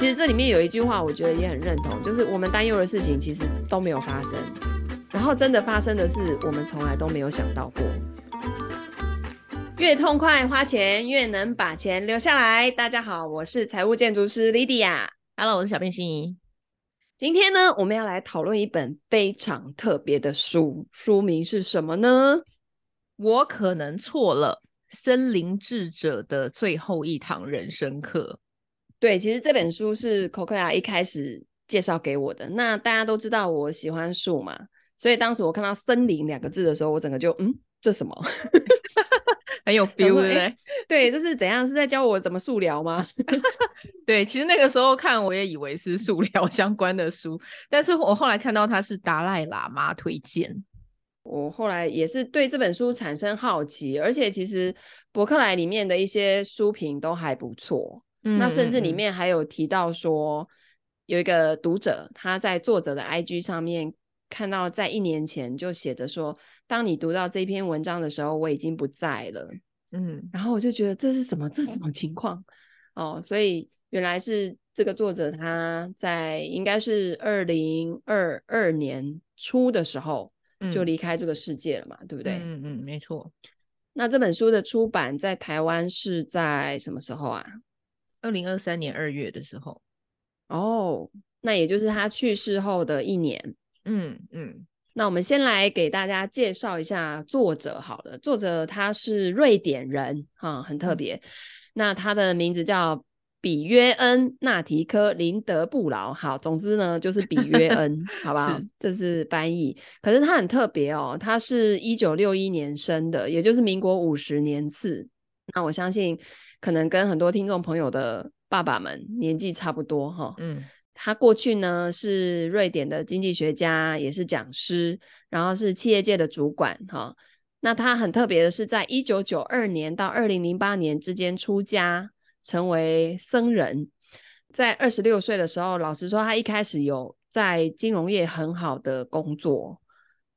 其实这里面有一句话，我觉得也很认同，就是我们担忧的事情其实都没有发生，然后真的发生的事，我们从来都没有想到过。越痛快花钱，越能把钱留下来。大家好，我是财务建筑师 Lydia。Hello，我是小编心怡。今天呢，我们要来讨论一本非常特别的书，书名是什么呢？我可能错了，森林智者的最后一堂人生课。对，其实这本书是 Cocoa 一开始介绍给我的。那大家都知道我喜欢树嘛，所以当时我看到“森林”两个字的时候，我整个就嗯，这什么？很有 feel，对不对？对，这是怎样？是在教我怎么素疗吗？对，其实那个时候看，我也以为是素疗相关的书，但是我后来看到它是达赖喇嘛推荐，我后来也是对这本书产生好奇，而且其实博客来里面的一些书评都还不错，那甚至里面还有提到说，有一个读者他在作者的 IG 上面看到，在一年前就写着说。当你读到这篇文章的时候，我已经不在了。嗯，然后我就觉得这是什么？这是什么情况？哦，所以原来是这个作者他在应该是二零二二年初的时候就离开这个世界了嘛，嗯、对不对？嗯嗯，没错。那这本书的出版在台湾是在什么时候啊？二零二三年二月的时候。哦，那也就是他去世后的一年。嗯嗯。那我们先来给大家介绍一下作者好了，作者他是瑞典人，哈，很特别。嗯、那他的名字叫比约恩·纳提科·林德布劳，好，总之呢就是比约恩，好不好？是这是翻译。可是他很特别哦，他是一九六一年生的，也就是民国五十年次。那我相信可能跟很多听众朋友的爸爸们年纪差不多，哈，嗯。他过去呢是瑞典的经济学家，也是讲师，然后是企业界的主管哈。那他很特别的是，在一九九二年到二零零八年之间出家，成为僧人。在二十六岁的时候，老实说，他一开始有在金融业很好的工作。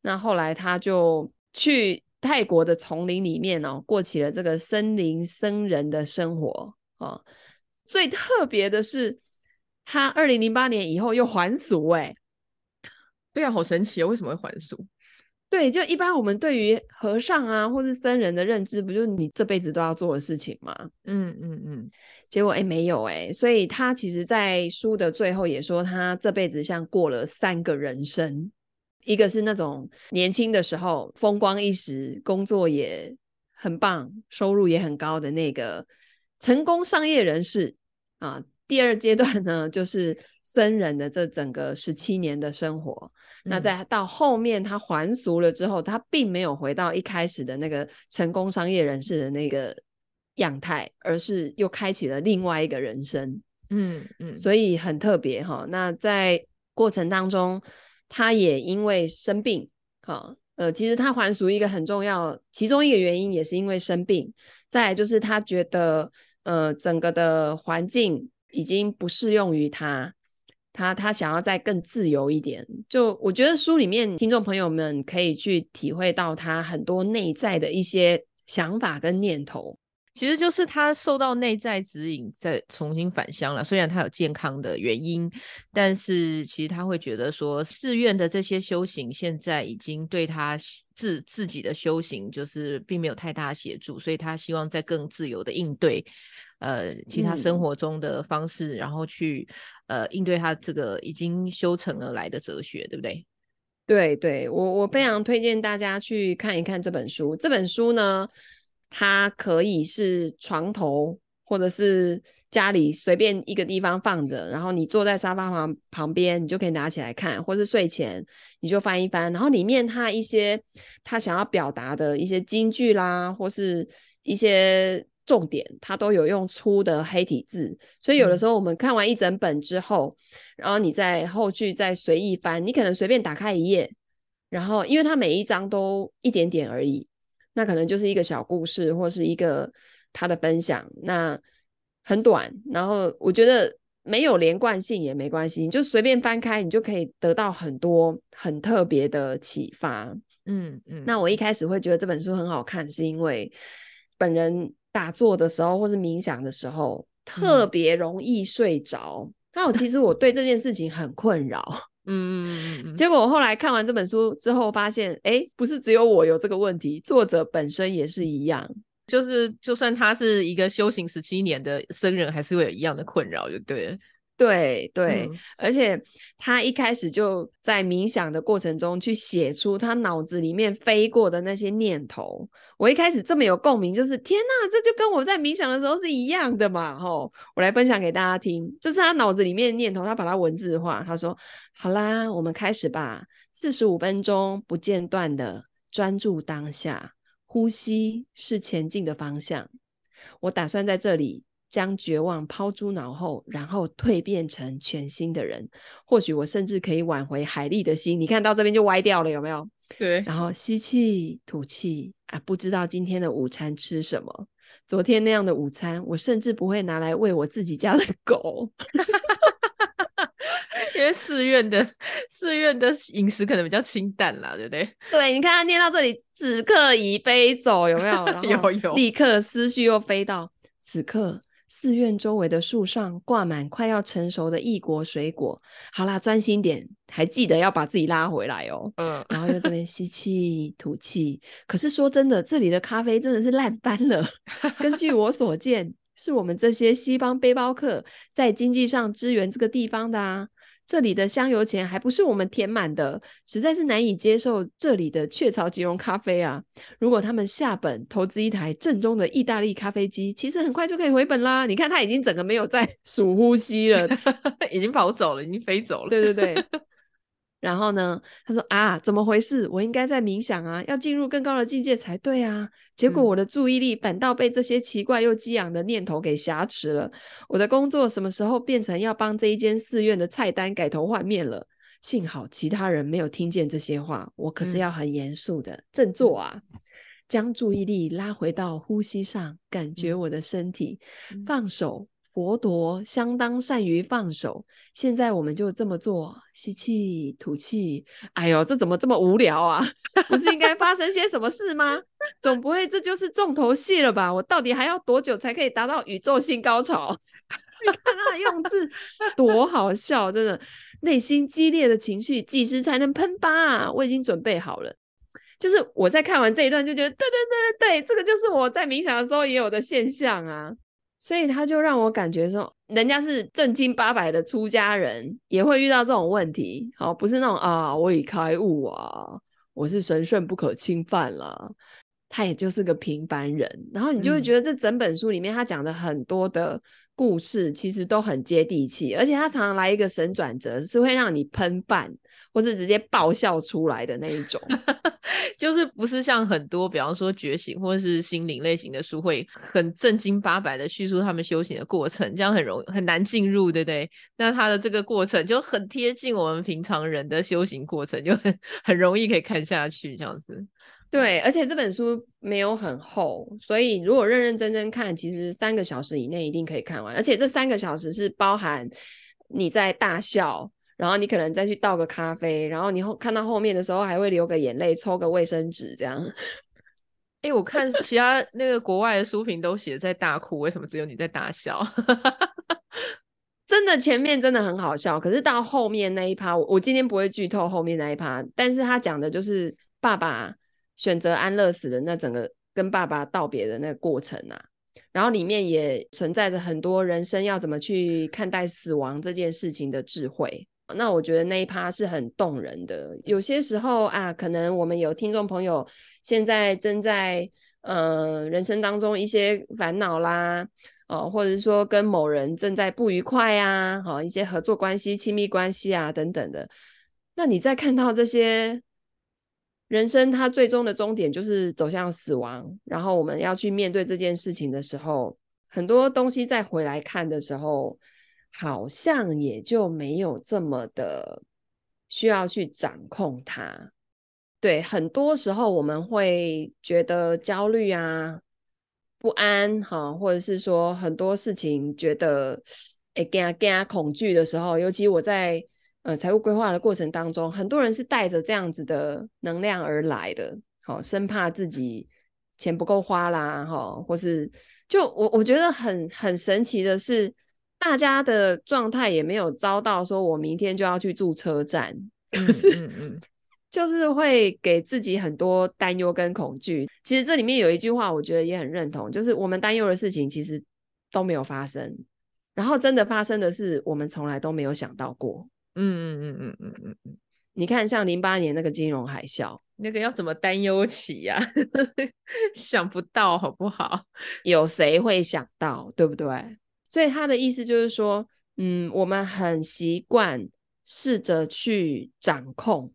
那后来他就去泰国的丛林里面哦，过起了这个森林僧人的生活哦。最特别的是。他二零零八年以后又还俗哎、欸，对啊，好神奇哦！为什么会还俗？对，就一般我们对于和尚啊或是僧人的认知，不就是你这辈子都要做的事情吗？嗯嗯嗯。结果哎、欸，没有哎、欸，所以他其实，在书的最后也说，他这辈子像过了三个人生，一个是那种年轻的时候风光一时，工作也很棒，收入也很高的那个成功商业人士啊。第二阶段呢，就是僧人的这整个十七年的生活。嗯、那在到后面他还俗了之后，他并没有回到一开始的那个成功商业人士的那个样态，而是又开启了另外一个人生。嗯嗯，所以很特别哈。那在过程当中，他也因为生病，哈，呃，其实他还俗一个很重要，其中一个原因也是因为生病。再就是他觉得，呃，整个的环境。已经不适用于他，他他想要再更自由一点。就我觉得书里面听众朋友们可以去体会到他很多内在的一些想法跟念头，其实就是他受到内在指引，再重新返乡了。虽然他有健康的原因，但是其实他会觉得说，寺院的这些修行现在已经对他自自己的修行就是并没有太大协助，所以他希望在更自由的应对。呃，其他生活中的方式，嗯、然后去呃应对他这个已经修成而来的哲学，对不对？对对，我我非常推荐大家去看一看这本书。这本书呢，它可以是床头或者是家里随便一个地方放着，然后你坐在沙发旁旁边，你就可以拿起来看，或是睡前你就翻一翻，然后里面它一些他想要表达的一些金句啦，或是一些。重点，它都有用粗的黑体字，所以有的时候我们看完一整本之后，嗯、然后你在后续再随意翻，你可能随便打开一页，然后因为它每一章都一点点而已，那可能就是一个小故事或是一个他的分享，那很短，然后我觉得没有连贯性也没关系，你就随便翻开，你就可以得到很多很特别的启发。嗯嗯，那我一开始会觉得这本书很好看，是因为本人。打坐的时候，或是冥想的时候，特别容易睡着。那我其实我对这件事情很困扰。嗯嗯嗯，结果我后来看完这本书之后，发现，哎、欸，不是只有我有这个问题，作者本身也是一样，就是就算他是一个修行十七年的僧人，还是会有一样的困扰，就对了。对对、嗯，而且他一开始就在冥想的过程中去写出他脑子里面飞过的那些念头。我一开始这么有共鸣，就是天哪，这就跟我在冥想的时候是一样的嘛！吼，我来分享给大家听，这是他脑子里面的念头，他把它文字化。他说：“好啦，我们开始吧，四十五分钟不间断的专注当下，呼吸是前进的方向。我打算在这里。”将绝望抛诸脑后，然后蜕变成全新的人。或许我甚至可以挽回海莉的心。你看到这边就歪掉了，有没有？对。然后吸气、吐气啊，不知道今天的午餐吃什么。昨天那样的午餐，我甚至不会拿来喂我自己家的狗，因为寺院的寺院的饮食可能比较清淡啦，对不对？对，你看他念到这里，此刻已飞走，有没有？有有。立刻思绪又飞到此刻。寺院周围的树上挂满快要成熟的异国水果。好啦，专心点，还记得要把自己拉回来哦。嗯，然后又这边吸气、吐气。可是说真的，这里的咖啡真的是烂翻了。根据我所见，是我们这些西方背包客在经济上支援这个地方的啊。这里的香油钱还不是我们填满的，实在是难以接受这里的雀巢即溶咖啡啊！如果他们下本投资一台正宗的意大利咖啡机，其实很快就可以回本啦。你看，他已经整个没有在 数呼吸了，已经跑走了，已经飞走了。对对对。然后呢，他说啊，怎么回事？我应该在冥想啊，要进入更高的境界才对啊。结果我的注意力反倒被这些奇怪又激昂的念头给挟持了。我的工作什么时候变成要帮这一间寺院的菜单改头换面了？幸好其他人没有听见这些话，我可是要很严肃的振作啊，将注意力拉回到呼吸上，感觉我的身体，放手。佛陀相当善于放手，现在我们就这么做：吸气、吐气。哎呦，这怎么这么无聊啊？不是应该发生些什么事吗？总不会这就是重头戏了吧？我到底还要多久才可以达到宇宙性高潮？你看他用字多好笑，真的，内心激烈的情绪几时才能喷发啊？我已经准备好了。就是我在看完这一段就觉得，对对对对对，这个就是我在冥想的时候也有的现象啊。所以他就让我感觉说，人家是正经八百的出家人，也会遇到这种问题。好，不是那种啊，我已开悟啊，我是神圣不可侵犯啦。他也就是个平凡人。然后你就会觉得，这整本书里面他讲的很多的故事，其实都很接地气，而且他常常来一个神转折，是会让你喷饭。或是直接爆笑出来的那一种，就是不是像很多，比方说觉醒或者是心灵类型的书，会很正经八百的叙述他们修行的过程，这样很容易很难进入，对不对？那他的这个过程就很贴近我们平常人的修行过程，就很很容易可以看下去这样子。对，而且这本书没有很厚，所以如果认认真真看，其实三个小时以内一定可以看完。而且这三个小时是包含你在大笑。然后你可能再去倒个咖啡，然后你后看到后面的时候还会流个眼泪，抽个卫生纸这样。哎，我看其他那个国外的书评都写在大哭，为什么只有你在大笑？真的前面真的很好笑，可是到后面那一趴，我我今天不会剧透后面那一趴，但是他讲的就是爸爸选择安乐死的那整个跟爸爸道别的那个过程啊，然后里面也存在着很多人生要怎么去看待死亡这件事情的智慧。那我觉得那一趴是很动人的。有些时候啊，可能我们有听众朋友现在正在呃人生当中一些烦恼啦，哦、或者是说跟某人正在不愉快啊，好、一些合作关系、亲密关系啊等等的。那你在看到这些人生，它最终的终点就是走向死亡，然后我们要去面对这件事情的时候，很多东西再回来看的时候。好像也就没有这么的需要去掌控它。对，很多时候我们会觉得焦虑啊、不安，哈，或者是说很多事情觉得哎，惊啊惊，恐惧的时候，尤其我在呃财务规划的过程当中，很多人是带着这样子的能量而来的，好，生怕自己钱不够花啦，哈，或是就我我觉得很很神奇的是。大家的状态也没有遭到说我明天就要去住车站，可是嗯嗯，就是会给自己很多担忧跟恐惧。其实这里面有一句话，我觉得也很认同，就是我们担忧的事情其实都没有发生，然后真的发生的事，我们从来都没有想到过。嗯嗯嗯嗯嗯嗯嗯。你看，像零八年那个金融海啸，那个要怎么担忧起呀？想不到，好不好？有谁会想到，对不对？所以他的意思就是说，嗯，我们很习惯试着去掌控，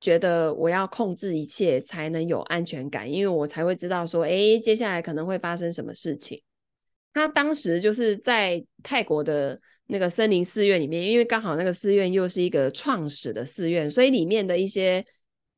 觉得我要控制一切才能有安全感，因为我才会知道说，诶，接下来可能会发生什么事情。他当时就是在泰国的。那个森林寺院里面，因为刚好那个寺院又是一个创始的寺院，所以里面的一些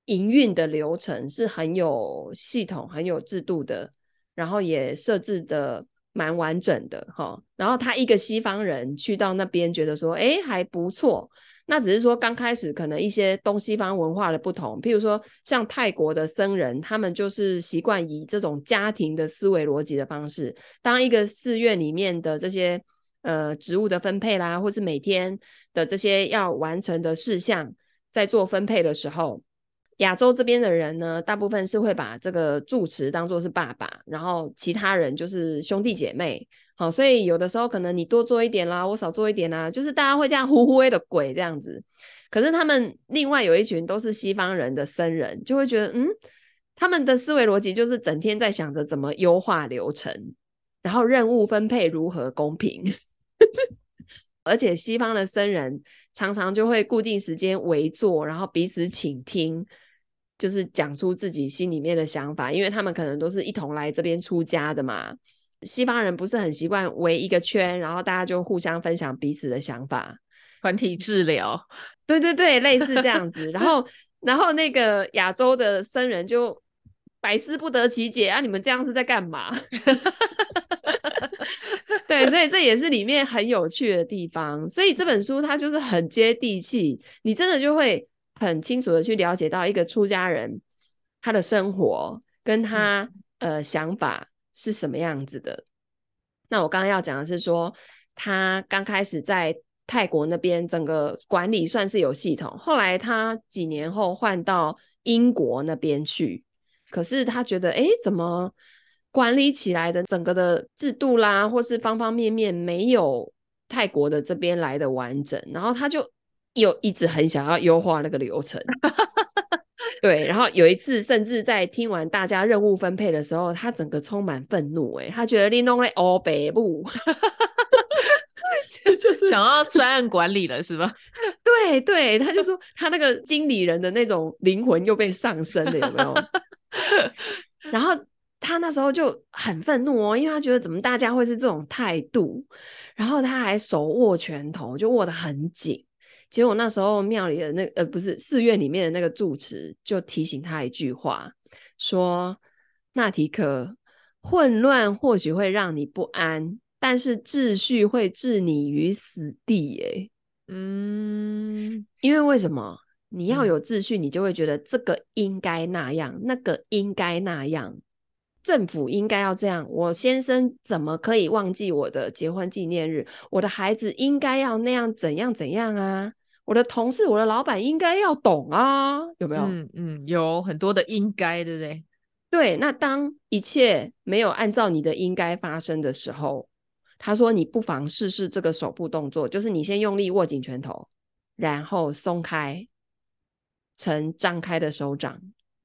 营运的流程是很有系统、很有制度的，然后也设置的蛮完整的哈。然后他一个西方人去到那边，觉得说，哎，还不错。那只是说刚开始可能一些东西方文化的不同，譬如说像泰国的僧人，他们就是习惯以这种家庭的思维逻辑的方式，当一个寺院里面的这些。呃，职务的分配啦，或是每天的这些要完成的事项，在做分配的时候，亚洲这边的人呢，大部分是会把这个住持当作是爸爸，然后其他人就是兄弟姐妹。好，所以有的时候可能你多做一点啦，我少做一点啦，就是大家会这样呼呼 的鬼这样子。可是他们另外有一群都是西方人的僧人，就会觉得，嗯，他们的思维逻辑就是整天在想着怎么优化流程，然后任务分配如何公平。而且西方的僧人常常就会固定时间围坐，然后彼此倾听，就是讲出自己心里面的想法，因为他们可能都是一同来这边出家的嘛。西方人不是很习惯围一个圈，然后大家就互相分享彼此的想法，团体治疗，对对对，类似这样子。然后，然后那个亚洲的僧人就百思不得其解啊，你们这样是在干嘛？对，所以这也是里面很有趣的地方。所以这本书它就是很接地气，你真的就会很清楚的去了解到一个出家人他的生活跟他呃想法是什么样子的。那我刚刚要讲的是说，他刚开始在泰国那边整个管理算是有系统，后来他几年后换到英国那边去，可是他觉得哎，怎么？管理起来的整个的制度啦，或是方方面面没有泰国的这边来的完整，然后他就又一直很想要优化那个流程。对，然后有一次甚至在听完大家任务分配的时候，他整个充满愤怒，哎，他觉得你弄了欧北部，就是想要专案管理了，是吧？对对，他就说他那个经理人的那种灵魂又被上升了，有没有？然后。他那时候就很愤怒哦，因为他觉得怎么大家会是这种态度，然后他还手握拳头，就握得很紧。结果那时候庙里的那呃不是寺院里面的那个住持就提醒他一句话，说：“纳提克，混乱或许会让你不安，但是秩序会置你于死地。”哎，嗯，因为为什么？你要有秩序，你就会觉得这个应该那样，嗯、那个应该那样。政府应该要这样，我先生怎么可以忘记我的结婚纪念日？我的孩子应该要那样怎样怎样啊？我的同事、我的老板应该要懂啊？有没有？嗯嗯，有很多的应该，对不对？对，那当一切没有按照你的应该发生的时候，他说你不妨试试这个手部动作，就是你先用力握紧拳头，然后松开，成张开的手掌。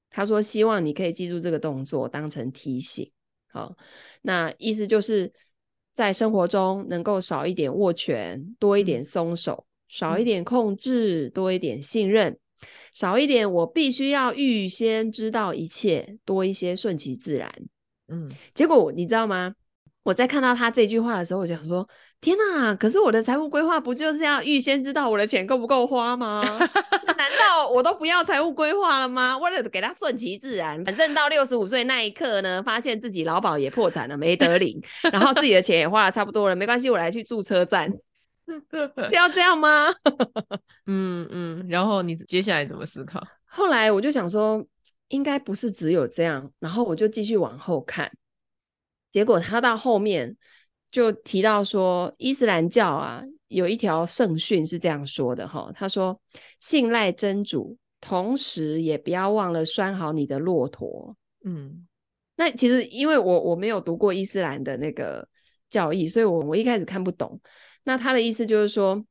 他说：“希望你可以记住这个动作，当成提醒。好，那意思就是在生活中能够少一点握拳，多一点松手；少一点控制，多一点信任；少一点我必须要预先知道一切，多一些顺其自然。嗯，结果你知道吗？我在看到他这句话的时候，我就想说。”天呐！可是我的财务规划不就是要预先知道我的钱够不够花吗？难道我都不要财务规划了吗？为了给他顺其自然，反正到六十五岁那一刻呢，发现自己劳保也破产了，没得领，然后自己的钱也花了差不多了，没关系，我来去住车站，不 要这样吗？嗯嗯。然后你接下来怎么思考？后来我就想说，应该不是只有这样，然后我就继续往后看，结果他到后面。就提到说，伊斯兰教啊有一条圣训是这样说的哈，他说：“信赖真主，同时也不要忘了拴好你的骆驼。”嗯，那其实因为我我没有读过伊斯兰的那个教义，所以我我一开始看不懂。那他的意思就是说，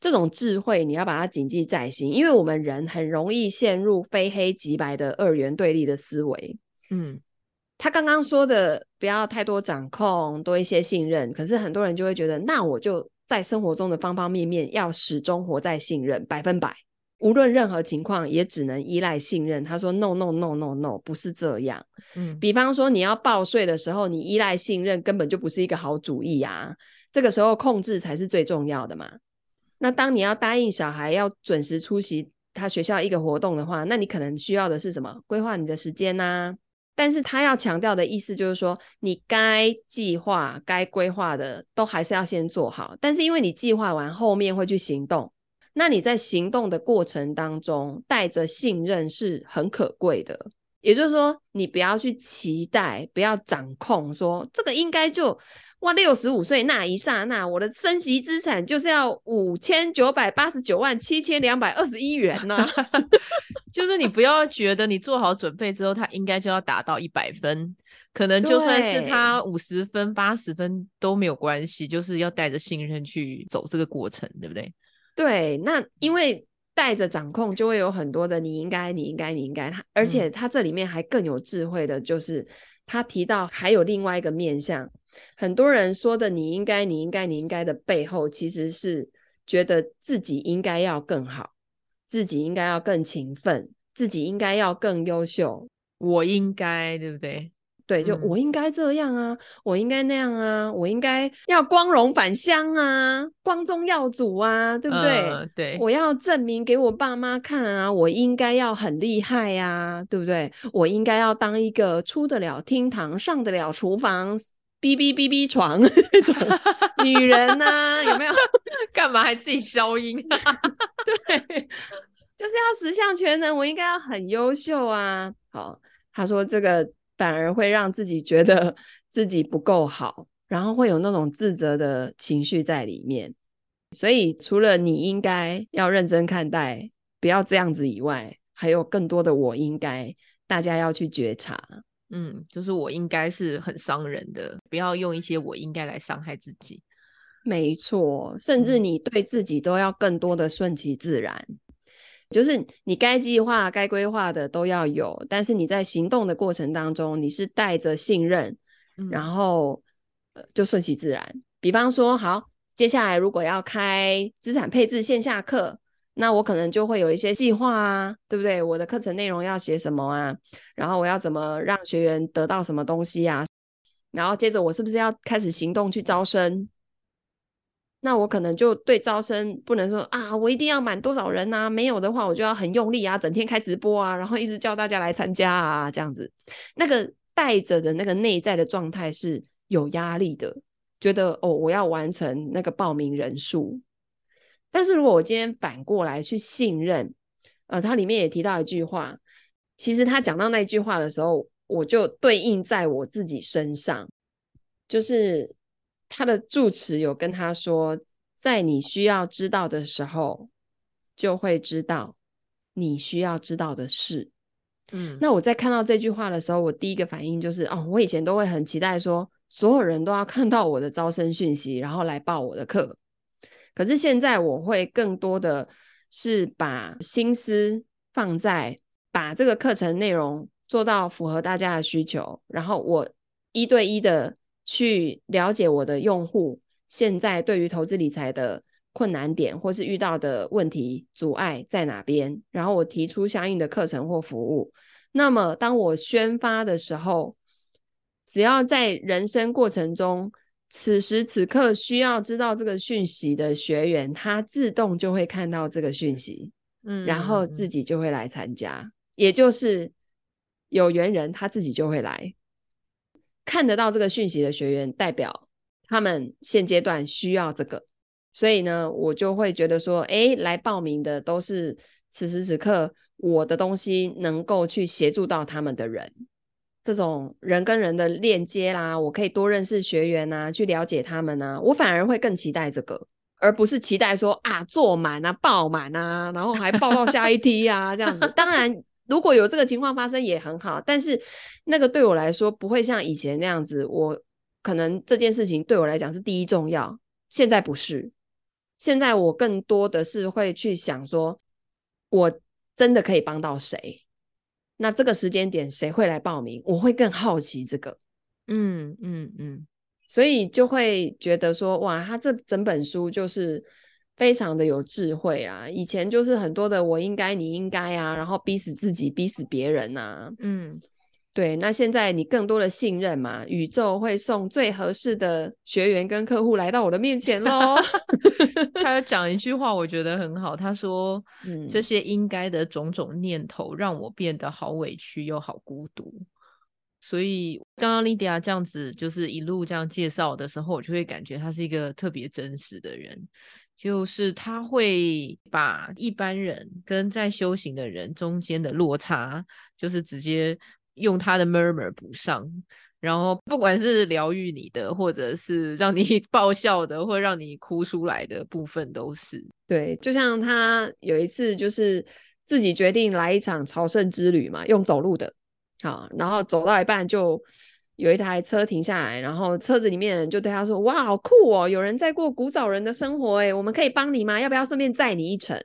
这种智慧你要把它谨记在心，因为我们人很容易陷入非黑即白的二元对立的思维。嗯。他刚刚说的不要太多掌控，多一些信任。可是很多人就会觉得，那我就在生活中的方方面面要始终活在信任，百分百，无论任何情况也只能依赖信任。他说：“No No No No No，不是这样。”嗯，比方说你要报税的时候，你依赖信任根本就不是一个好主意啊。这个时候控制才是最重要的嘛。那当你要答应小孩要准时出席他学校一个活动的话，那你可能需要的是什么？规划你的时间呐、但是他要强调的意思就是说，你该计划、该规划的都还是要先做好。但是因为你计划完后面会去行动，那你在行动的过程当中带着信任是很可贵的。也就是说，你不要去期待，不要掌控，说这个应该就。哇，六十五岁那一刹那，我的升息资产就是要五千九百八十九万七千两百二十一元呢、啊。就是你不要觉得你做好准备之后，他应该就要达到一百分，可能就算是他五十分、八十分都没有关系，就是要带着信任去走这个过程，对不对？对，那因为带着掌控，就会有很多的你应该、你应该、你应该。他而且他这里面还更有智慧的，就是他提到还有另外一个面向。很多人说的“你应该，你应该，你应该”的背后，其实是觉得自己应该要更好，自己应该要更勤奋，自己应该要更优秀。我应该，对不对？对，就我应该这样啊，嗯、我应该那样啊，我应该要光荣返乡啊，光宗耀祖啊，对不对？呃、对，我要证明给我爸妈看啊，我应该要很厉害呀、啊，对不对？我应该要当一个出得了厅堂、上得了厨房。哔哔哔哔床那种女人呐、啊，有没有？干嘛还自己消音？对，就是要十项全能，我应该要很优秀啊。好，他说这个反而会让自己觉得自己不够好，然后会有那种自责的情绪在里面。所以除了你应该要认真看待，不要这样子以外，还有更多的我应该，大家要去觉察。嗯，就是我应该是很伤人的，不要用一些我应该来伤害自己。没错，甚至你对自己都要更多的顺其自然，嗯、就是你该计划、该规划的都要有，但是你在行动的过程当中，你是带着信任，嗯、然后呃就顺其自然。比方说，好，接下来如果要开资产配置线下课。那我可能就会有一些计划啊，对不对？我的课程内容要写什么啊？然后我要怎么让学员得到什么东西啊？然后接着我是不是要开始行动去招生？那我可能就对招生不能说啊，我一定要满多少人啊？没有的话，我就要很用力啊，整天开直播啊，然后一直叫大家来参加啊，这样子。那个带着的那个内在的状态是有压力的，觉得哦，我要完成那个报名人数。但是如果我今天反过来去信任，呃，它里面也提到一句话，其实他讲到那句话的时候，我就对应在我自己身上，就是他的住持有跟他说，在你需要知道的时候，就会知道你需要知道的事。嗯，那我在看到这句话的时候，我第一个反应就是，哦，我以前都会很期待说，所有人都要看到我的招生讯息，然后来报我的课。可是现在我会更多的是把心思放在把这个课程内容做到符合大家的需求，然后我一对一的去了解我的用户现在对于投资理财的困难点或是遇到的问题阻碍在哪边，然后我提出相应的课程或服务。那么当我宣发的时候，只要在人生过程中。此时此刻需要知道这个讯息的学员，他自动就会看到这个讯息，嗯，然后自己就会来参加，嗯、也就是有缘人他自己就会来。看得到这个讯息的学员，代表他们现阶段需要这个，所以呢，我就会觉得说，哎，来报名的都是此时此刻我的东西能够去协助到他们的人。这种人跟人的链接啦，我可以多认识学员呐、去了解他们呐、我反而会更期待这个，而不是期待说啊坐满啊爆满啊，然后还报到下一梯啊这样子。当然，如果有这个情况发生也很好，但是那个对我来说不会像以前那样子，我可能这件事情对我来讲是第一重要，现在不是。现在我更多的是会去想说，我真的可以帮到谁？那这个时间点谁会来报名？我会更好奇这个，嗯嗯嗯，所以就会觉得说，哇，他这整本书就是非常的有智慧啊！以前就是很多的我应该你应该啊，然后逼死自己，逼死别人啊，嗯。对，那现在你更多的信任嘛，宇宙会送最合适的学员跟客户来到我的面前喽。他讲一句话，我觉得很好。他说：“嗯，这些应该的种种念头，让我变得好委屈又好孤独。”所以刚刚 Lydia 这样子，就是一路这样介绍的时候，我就会感觉他是一个特别真实的人，就是他会把一般人跟在修行的人中间的落差，就是直接。用他的 murmur 补上，然后不管是疗愈你的，或者是让你 爆笑的，或让你哭出来的部分，都是对。就像他有一次，就是自己决定来一场朝圣之旅嘛，用走路的，好，然后走到一半就有一台车停下来，然后车子里面就对他说：“哇，好酷哦，有人在过古早人的生活，诶，我们可以帮你吗？要不要顺便载你一程？”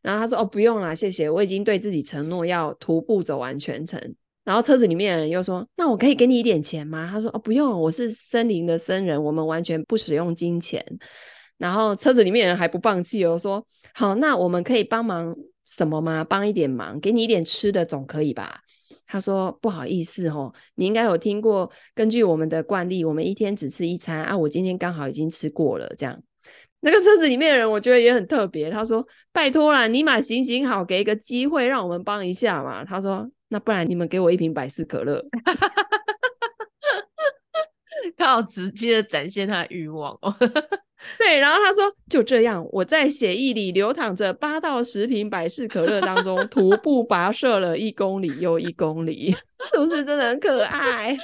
然后他说：“哦，不用啦，谢谢，我已经对自己承诺要徒步走完全程。”然后车子里面的人又说：“那我可以给你一点钱吗？”他说：“哦，不用，我是森林的僧人，我们完全不使用金钱。”然后车子里面的人还不放弃哦，说：“好，那我们可以帮忙什么吗？帮一点忙，给你一点吃的总可以吧？”他说：“不好意思哦，你应该有听过，根据我们的惯例，我们一天只吃一餐啊。我今天刚好已经吃过了，这样。”那个车子里面的人我觉得也很特别，他说：“拜托啦，你嘛行行好，给一个机会让我们帮一下嘛。”他说。那不然你们给我一瓶百事可乐，他好直接的展现他的欲望哦。对，然后他说就这样，我在血液里流淌着八到十瓶百事可乐当中，徒步跋涉了一公里又一公里，是不是真的很可爱？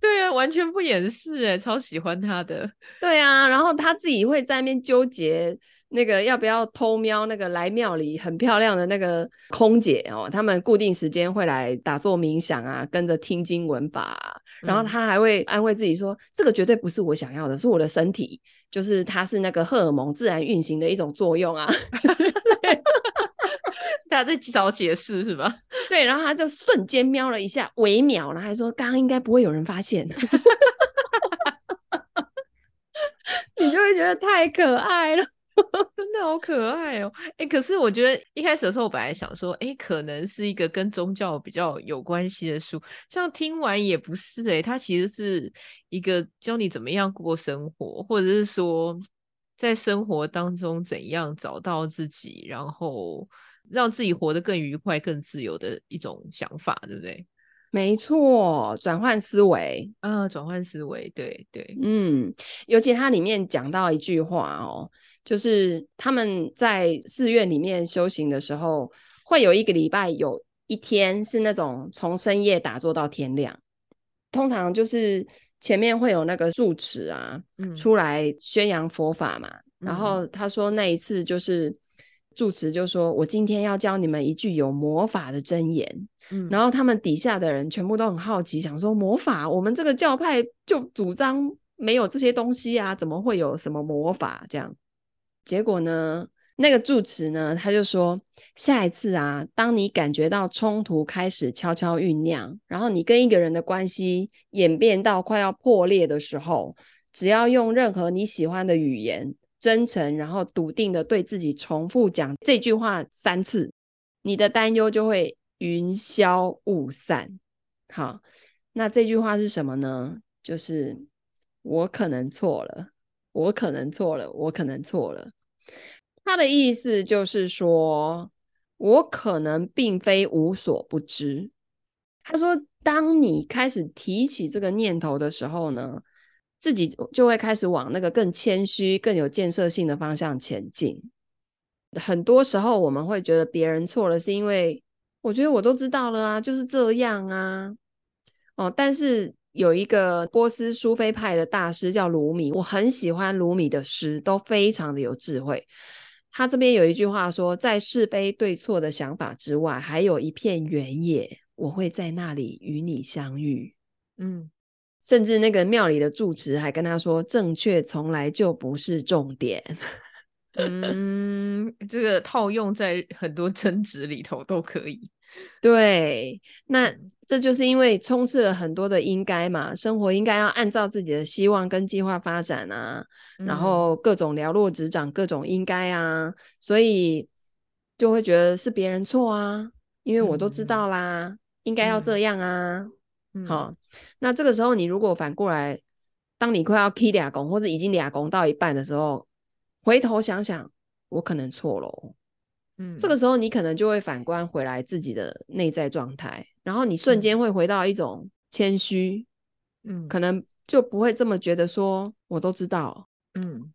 对啊，完全不掩饰，哎，超喜欢他的。对啊，然后他自己会在那边纠结。那个要不要偷瞄那个来庙里很漂亮的那个空姐哦？他们固定时间会来打坐冥想啊，跟着听经文法啊，然后他还会安慰自己说：“嗯，这个绝对不是我想要的，是我的身体，就是它是那个荷尔蒙自然运行的一种作用啊。”他在找解释是吧？对，然后他就瞬间瞄了一下，微秒，然后还说：“刚刚应该不会有人发现。”你就会觉得太可爱了。真的好可爱哦！哎、欸，可是我觉得一开始的时候，我本来想说，哎、欸，可能是一个跟宗教比较有关系的书，这样听完也不是哎、欸，它其实是一个教你怎么样过生活，或者是说在生活当中怎样找到自己，然后让自己活得更愉快、更自由的一种想法，对不对？没错，转换思维啊，转换思维，对对，嗯，尤其它里面讲到一句话哦。就是他们在寺院里面修行的时候，会有一个礼拜有一天是那种从深夜打坐到天亮。通常就是前面会有那个住持啊，嗯、出来宣扬佛法嘛。然后他说那一次就是住持就说：“我今天要教你们一句有魔法的真言。嗯”然后他们底下的人全部都很好奇，想说魔法，我们这个教派就主张没有这些东西啊，怎么会有什么魔法这样？结果呢，那个住持呢，他就说，下一次啊，当你感觉到冲突开始悄悄酝酿，然后你跟一个人的关系演变到快要破裂的时候，只要用任何你喜欢的语言，真诚然后笃定的对自己重复讲这句话三次，你的担忧就会云消雾散。好，那这句话是什么呢？就是我可能错了，我可能错了，我可能错了。他的意思就是说，我可能并非无所不知。他说，当你开始提起这个念头的时候呢，自己就会开始往那个更谦虚、更有建设性的方向前进。很多时候，我们会觉得别人错了，是因为我觉得我都知道了啊，就是这样啊。哦。但是有一个波斯苏菲派的大师叫鲁米，我很喜欢鲁米的诗，都非常的有智慧。他这边有一句话说，在是非对错的想法之外，还有一片原野，我会在那里与你相遇。嗯，甚至那个庙里的住持还跟他说，正确从来就不是重点。嗯，这个套用在很多争执里头都可以。对，那这就是因为充斥了很多的应该嘛，生活应该要按照自己的希望跟计划发展啊，嗯、然后各种寥落指掌，各种应该啊，所以就会觉得是别人错啊，因为我都知道啦，嗯、应该要这样啊。嗯、好，那这个时候你如果反过来，当你快要起抓狂或者已经抓狂到一半的时候，回头想想，我可能错了。嗯，这个时候你可能就会反观回来自己的内在状态，然后你瞬间会回到一种谦虚，嗯，可能就不会这么觉得说我都知道，嗯，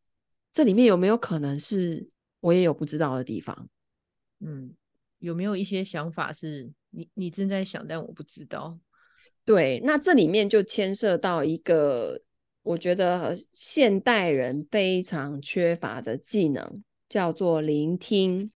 这里面有没有可能是我也有不知道的地方？嗯，有没有一些想法是你你正在想，但我不知道？对，那这里面就牵涉到一个我觉得现代人非常缺乏的技能，叫做聆听。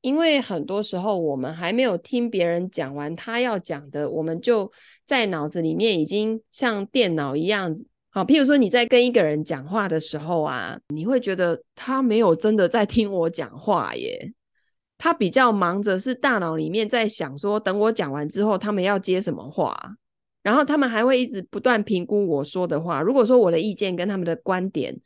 因为很多时候我们还没有听别人讲完他要讲的，我们就在脑子里面已经像电脑一样，好，譬如说你在跟一个人讲话的时候啊，你会觉得他没有真的在听我讲话耶，他比较忙着是大脑里面在想说，等我讲完之后他们要接什么话，然后他们还会一直不断评估我说的话，如果说我的意见跟他们的观点、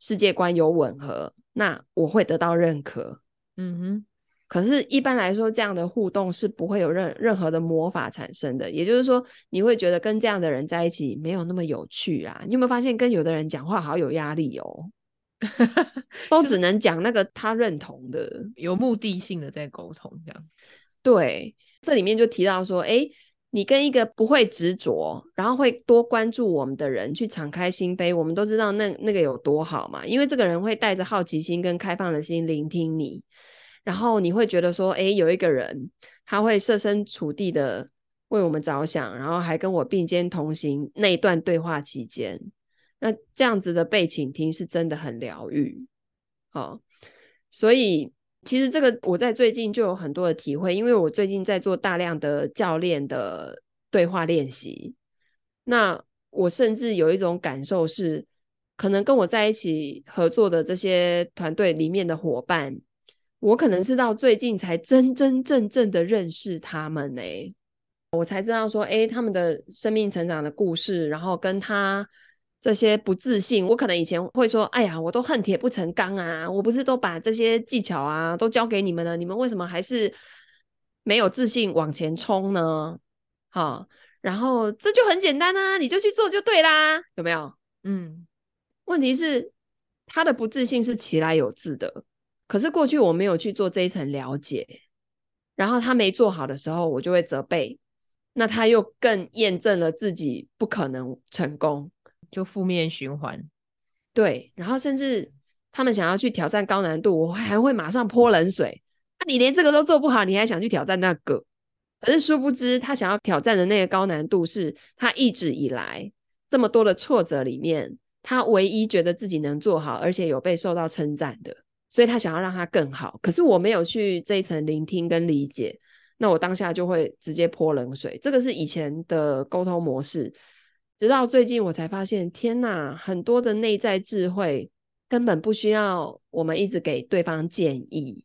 世界观有吻合，那我会得到认可，嗯哼。可是，一般来说，这样的互动是不会有任任何的魔法产生的。也就是说，你会觉得跟这样的人在一起没有那么有趣啊。你有没有发现，跟有的人讲话好有压力哦？都只能讲那个他认同的、有目的性的在沟通，这样。对，这里面就提到说，诶，你跟一个不会执着，然后会多关注我们的人去敞开心扉，我们都知道那那个有多好嘛。因为这个人会带着好奇心跟开放的心聆听你。然后你会觉得说，诶，有一个人他会设身处地的为我们着想，然后还跟我并肩同行。那一段对话期间，那这样子的被倾听是真的很疗愈。哦，所以其实这个我在最近就有很多的体会，因为我最近在做大量的教练的对话练习。那我甚至有一种感受是，可能跟我在一起合作的这些团队里面的伙伴。我可能是到最近才真真正正的认识他们呢、欸，我才知道说，哎，他们的生命成长的故事，然后跟他这些不自信，我可能以前会说，哎呀，我都恨铁不成钢啊，我不是都把这些技巧啊都教给你们了，你们为什么还是没有自信往前冲呢？好，然后这就很简单啊，你就去做就对啦，有没有？嗯，问题是他的不自信是其来有自的。可是过去我没有去做这一层了解，然后他没做好的时候，我就会责备，那他又更验证了自己不可能成功，就负面循环。对，然后甚至他们想要去挑战高难度，我还会马上泼冷水。那、啊、你连这个都做不好，你还想去挑战那个？可是殊不知，他想要挑战的那个高难度，是他一直以来这么多的挫折里面，他唯一觉得自己能做好，而且有被受到称赞的。所以他想要让他更好，可是我没有去这一层聆听跟理解，那我当下就会直接泼冷水。这个是以前的沟通模式，直到最近我才发现，天哪，很多的内在智慧根本不需要我们一直给对方建议，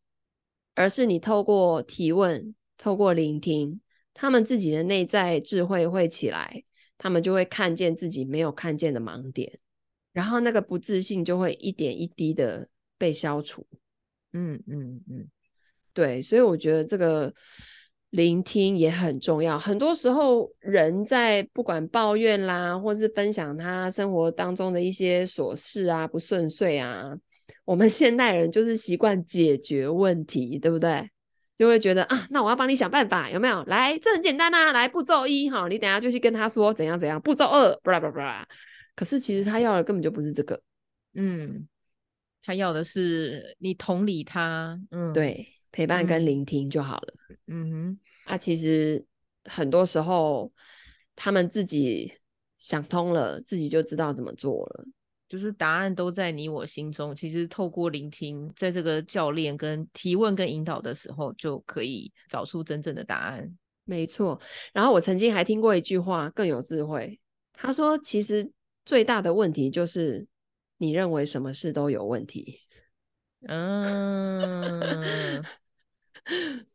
而是你透过提问、透过聆听，他们自己的内在智慧会起来，他们就会看见自己没有看见的盲点，然后那个不自信就会一点一滴的。被消除，嗯嗯嗯，对，所以我觉得这个聆听也很重要。很多时候，人在不管抱怨啦，或是分享他生活当中的一些琐事啊、不顺遂啊，我们现代人就是习惯解决问题，对不对？就会觉得啊，那我要帮你想办法，有没有？来，这很简单啊，来，步骤一，哈，你等下就去跟他说怎样怎样。步骤二，巴拉巴拉巴拉。可是其实他要的根本就不是这个，嗯。他要的是你同理他，嗯，对，陪伴跟聆听就好了。嗯哼，啊，其实很多时候他们自己想通了，自己就知道怎么做了。就是答案都在你我心中。其实透过聆听，在这个教练跟提问跟引导的时候，就可以找出真正的答案。没错。然后我曾经还听过一句话更有智慧，他说：“其实最大的问题就是你认为什么事都有问题。”嗯，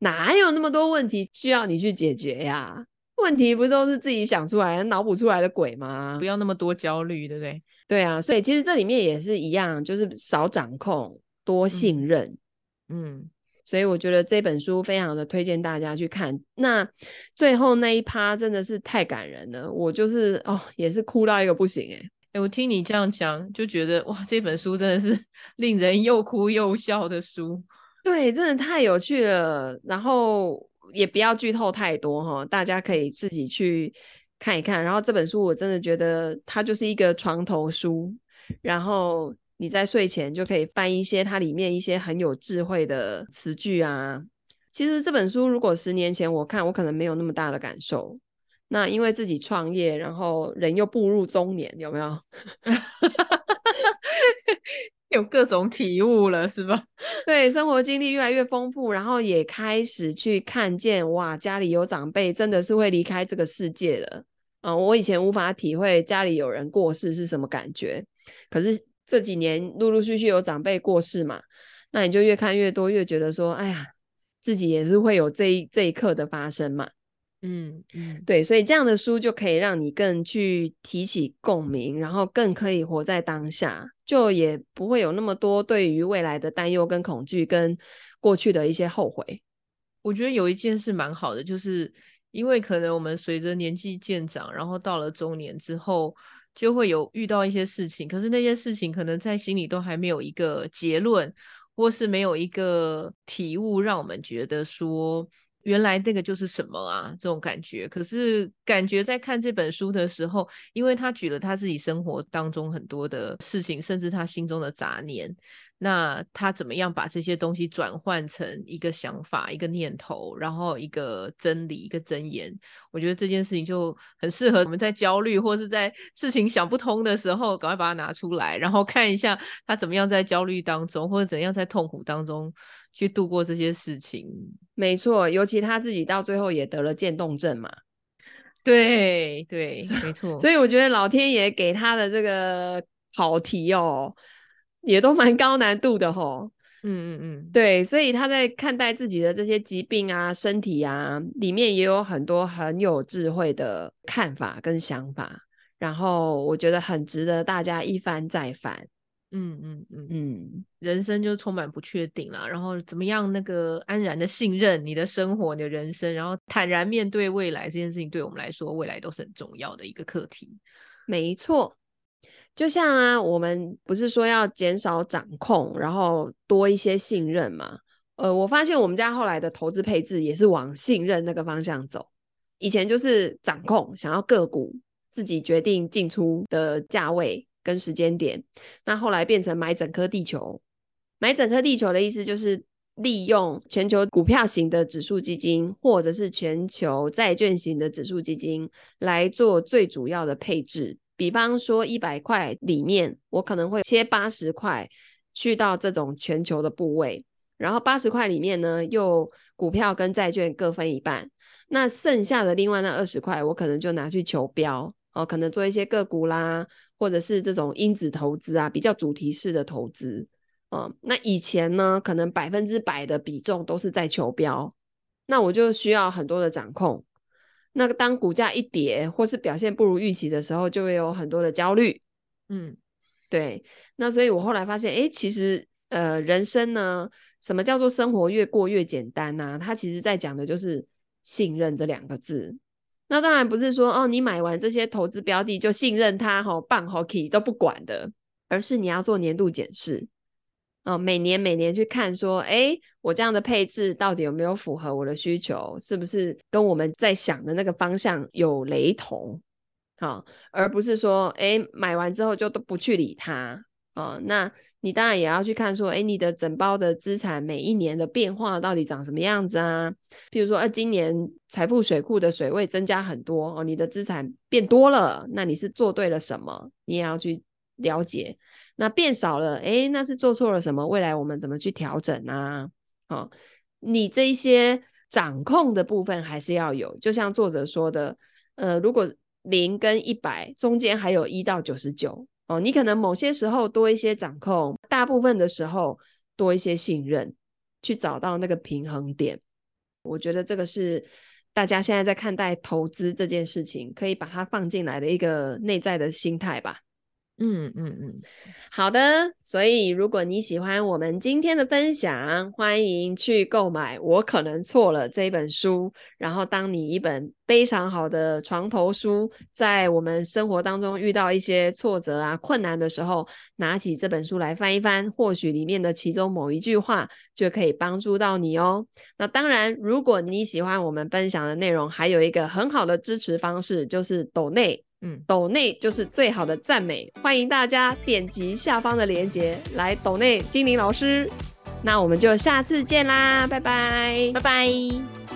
哪有那么多问题需要你去解决呀？问题不都是自己想出来、脑补出来的鬼吗？不要那么多焦虑，对不对？对啊，所以其实这里面也是一样，就是少掌控，多信任。嗯，嗯，所以我觉得这本书非常的推荐大家去看。那最后那一趴真的是太感人了，我就是哦，也是哭到一个不行哎。哎，我听你这样讲，就觉得哇，这本书真的是 令人又哭又笑的书。对，真的太有趣了。然后也不要剧透太多哈，大家可以自己去。看一看，然后这本书我真的觉得它就是一个床头书，然后你在睡前就可以翻一些它里面一些很有智慧的词句啊。其实这本书如果十年前我看，我可能没有那么大的感受。那因为自己创业，然后人又步入中年，有没有？有各种体悟了，是吧？对，生活经历越来越丰富，然后也开始去看见，哇，家里有长辈真的是会离开这个世界的。嗯、呃，我以前无法体会家里有人过世是什么感觉，可是这几年陆陆续续有长辈过世嘛，那你就越看越多，越觉得说，哎呀，自己也是会有这一这一刻的发生嘛。嗯嗯，对，所以这样的书就可以让你更去提起共鸣，然后更可以活在当下，就也不会有那么多对于未来的担忧跟恐惧，跟过去的一些后悔。我觉得有一件事蛮好的，就是因为可能我们随着年纪渐长，然后到了中年之后，就会有遇到一些事情，可是那些事情可能在心里都还没有一个结论，或是没有一个体悟，让我们觉得说。原来那个就是什么啊？这种感觉，可是感觉在看这本书的时候，因为他举了他自己生活当中很多的事情，甚至他心中的杂念，那他怎么样把这些东西转换成一个想法、一个念头，然后一个真理、一个箴言？我觉得这件事情就很适合我们在焦虑或是在事情想不通的时候，赶快把它拿出来，然后看一下他怎么样在焦虑当中，或者怎样在痛苦当中。去度过这些事情，没错，尤其他自己到最后也得了渐冻症嘛。对对，没错。所以我觉得老天爷给他的这个考题哦，也都蛮高难度的吼。嗯嗯嗯，对，所以他在看待自己的这些疾病啊、身体啊，里面也有很多很有智慧的看法跟想法，然后我觉得很值得大家一翻再翻。嗯嗯嗯嗯，人生就充满不确定啦，然后怎么样那个安然的信任你的生活、你的人生，然后坦然面对未来这件事情，对我们来说，未来都是很重要的一个课题。没错，就像啊，我们不是说要减少掌控，然后多一些信任嘛？呃，我发现我们家后来的投资配置也是往信任那个方向走。以前就是掌控，想要个股自己决定进出的价位。跟时间点，那后来变成买整颗地球。买整颗地球的意思就是利用全球股票型的指数基金，或者是全球债券型的指数基金来做最主要的配置。比方说一百块里面，我可能会切八十块去到这种全球的部位，然后八十块里面呢，又股票跟债券各分一半。那剩下的另外那二十块，我可能就拿去求标。哦，可能做一些个股啦，或者是这种因子投资啊，比较主题式的投资。哦，那以前呢，可能百分之百的比重都是在求标，那我就需要很多的掌控。那个当股价一跌，或是表现不如预期的时候，就会有很多的焦虑。嗯，对。那所以我后来发现，诶，其实呃，人生呢，什么叫做生活越过越简单呢？啊？它其实在讲的就是信任这两个字。那当然不是说哦，你买完这些投资标的就信任它，好棒好 key 都不管的，而是你要做年度检视，哦，每年每年去看说，诶，我这样的配置到底有没有符合我的需求，是不是跟我们在想的那个方向有雷同，好，而不是说，诶，买完之后就都不去理它，哦，那你当然也要去看说，哎，你的整包的资产每一年的变化到底长什么样子啊？譬如说，呃，今年财富水库的水位增加很多哦，你的资产变多了，那你是做对了什么？你也要去了解。那变少了，哎，那是做错了什么？未来我们怎么去调整啊？哦，你这一些掌控的部分还是要有，就像作者说的，呃，如果零跟一百中间还有一到九十九。哦，你可能某些时候多一些掌控，大部分的时候多一些信任，去找到那个平衡点。我觉得这个是大家现在在看待投资这件事情，可以把它放进来的一个内在的心态吧。嗯嗯嗯，好的。所以如果你喜欢我们今天的分享，欢迎去购买《我可能错了》这本书，然后当你一本非常好的床头书，在我们生活当中遇到一些挫折啊、困难的时候，拿起这本书来翻一翻，或许里面的其中某一句话就可以帮助到你哦。那当然，如果你喜欢我们分享的内容，还有一个很好的支持方式，就是抖内。嗯，抖内就是最好的赞美，欢迎大家点击下方的链接来抖内精灵老师。那我们就下次见啦，拜拜，拜拜。